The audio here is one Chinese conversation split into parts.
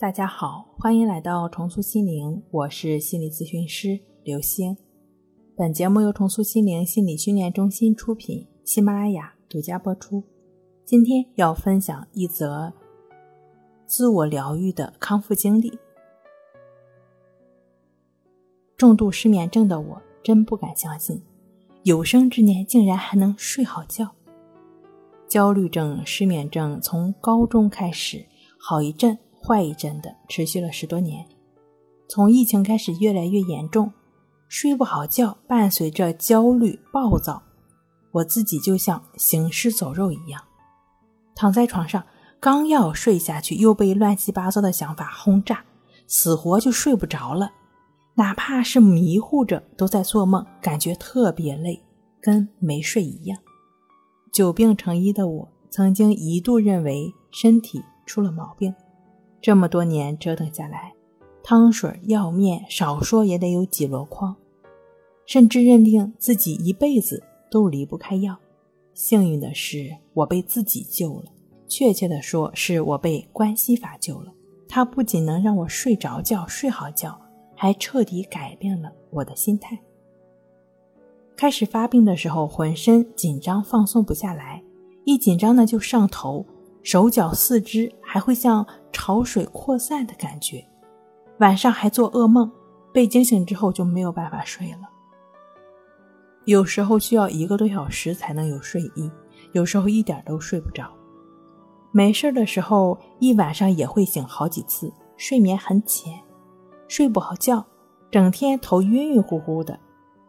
大家好，欢迎来到重塑心灵，我是心理咨询师刘星。本节目由重塑心灵心理训练中心出品，喜马拉雅独家播出。今天要分享一则自我疗愈的康复经历。重度失眠症的我，真不敢相信，有生之年竟然还能睡好觉。焦虑症、失眠症从高中开始，好一阵。坏一阵的，持续了十多年。从疫情开始，越来越严重，睡不好觉，伴随着焦虑、暴躁，我自己就像行尸走肉一样，躺在床上，刚要睡下去，又被乱七八糟的想法轰炸，死活就睡不着了。哪怕是迷糊着，都在做梦，感觉特别累，跟没睡一样。久病成医的我，曾经一度认为身体出了毛病。这么多年折腾下来，汤水药面少说也得有几箩筐，甚至认定自己一辈子都离不开药。幸运的是，我被自己救了，确切的说，是我被关系法救了。它不仅能让我睡着觉、睡好觉，还彻底改变了我的心态。开始发病的时候，浑身紧张、放松不下来，一紧张呢就上头。手脚四肢还会像潮水扩散的感觉，晚上还做噩梦，被惊醒之后就没有办法睡了。有时候需要一个多小时才能有睡意，有时候一点都睡不着。没事的时候一晚上也会醒好几次，睡眠很浅，睡不好觉，整天头晕晕乎乎的。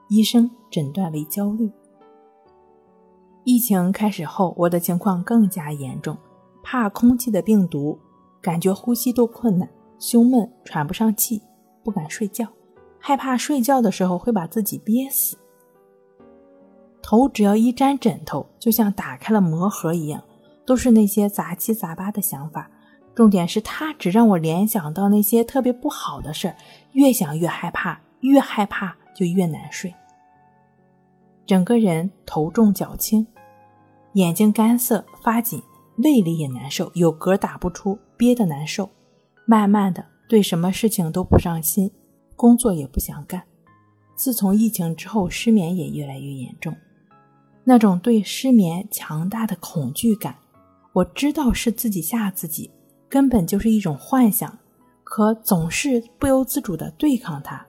医生诊断为焦虑。疫情开始后，我的情况更加严重。怕空气的病毒，感觉呼吸都困难，胸闷，喘不上气，不敢睡觉，害怕睡觉的时候会把自己憋死。头只要一沾枕头，就像打开了魔盒一样，都是那些杂七杂八的想法。重点是它只让我联想到那些特别不好的事儿，越想越害怕，越害怕就越难睡。整个人头重脚轻，眼睛干涩发紧。胃里也难受，有嗝打不出，憋得难受。慢慢的，对什么事情都不上心，工作也不想干。自从疫情之后，失眠也越来越严重。那种对失眠强大的恐惧感，我知道是自己吓自己，根本就是一种幻想，可总是不由自主的对抗它。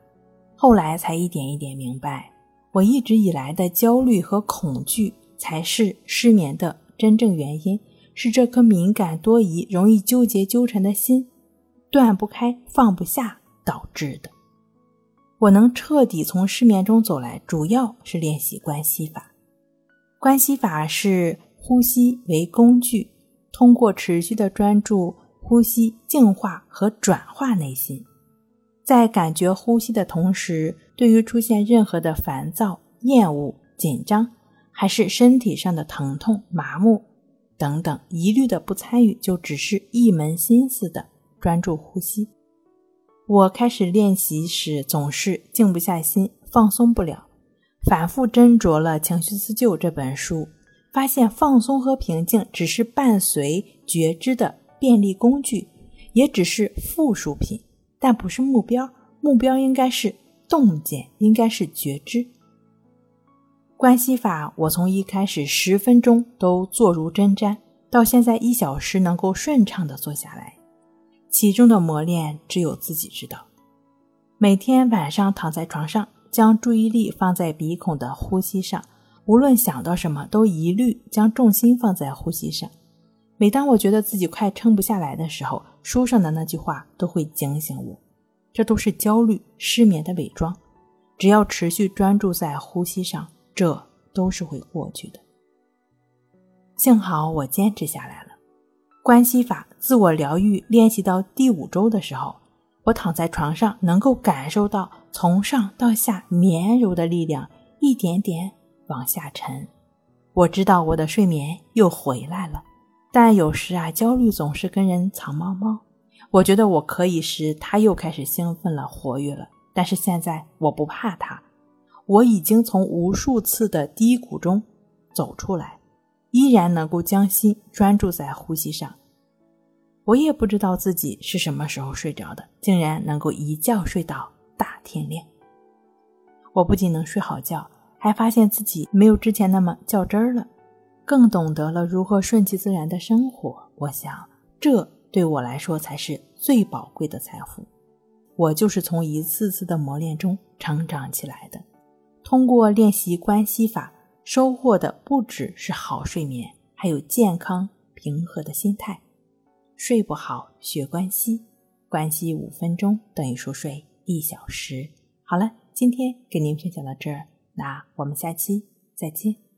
后来才一点一点明白，我一直以来的焦虑和恐惧才是失眠的真正原因。是这颗敏感多疑、容易纠结纠缠的心断不开、放不下导致的。我能彻底从失眠中走来，主要是练习关系法。关系法是呼吸为工具，通过持续的专注呼吸，净化和转化内心。在感觉呼吸的同时，对于出现任何的烦躁、厌恶、紧张，还是身体上的疼痛、麻木。等等，一律的不参与，就只是一门心思的专注呼吸。我开始练习时，总是静不下心，放松不了，反复斟酌了《情绪自救》这本书，发现放松和平静只是伴随觉知的便利工具，也只是附属品，但不是目标。目标应该是洞见，应该是觉知。关系法，我从一开始十分钟都坐如针毡，到现在一小时能够顺畅的坐下来，其中的磨练只有自己知道。每天晚上躺在床上，将注意力放在鼻孔的呼吸上，无论想到什么，都一律将重心放在呼吸上。每当我觉得自己快撑不下来的时候，书上的那句话都会警醒我，这都是焦虑、失眠的伪装。只要持续专注在呼吸上。这都是会过去的。幸好我坚持下来了。关系法自我疗愈练习到第五周的时候，我躺在床上，能够感受到从上到下绵柔的力量一点点往下沉。我知道我的睡眠又回来了。但有时啊，焦虑总是跟人藏猫猫。我觉得我可以时，他又开始兴奋了，活跃了。但是现在我不怕他。我已经从无数次的低谷中走出来，依然能够将心专注在呼吸上。我也不知道自己是什么时候睡着的，竟然能够一觉睡到大天亮。我不仅能睡好觉，还发现自己没有之前那么较真儿了，更懂得了如何顺其自然的生活。我想，这对我来说才是最宝贵的财富。我就是从一次次的磨练中成长起来的。通过练习关系法，收获的不只是好睡眠，还有健康平和的心态。睡不好学关系，关系五分钟等于熟睡一小时。好了，今天给您分享到这儿，那我们下期再见。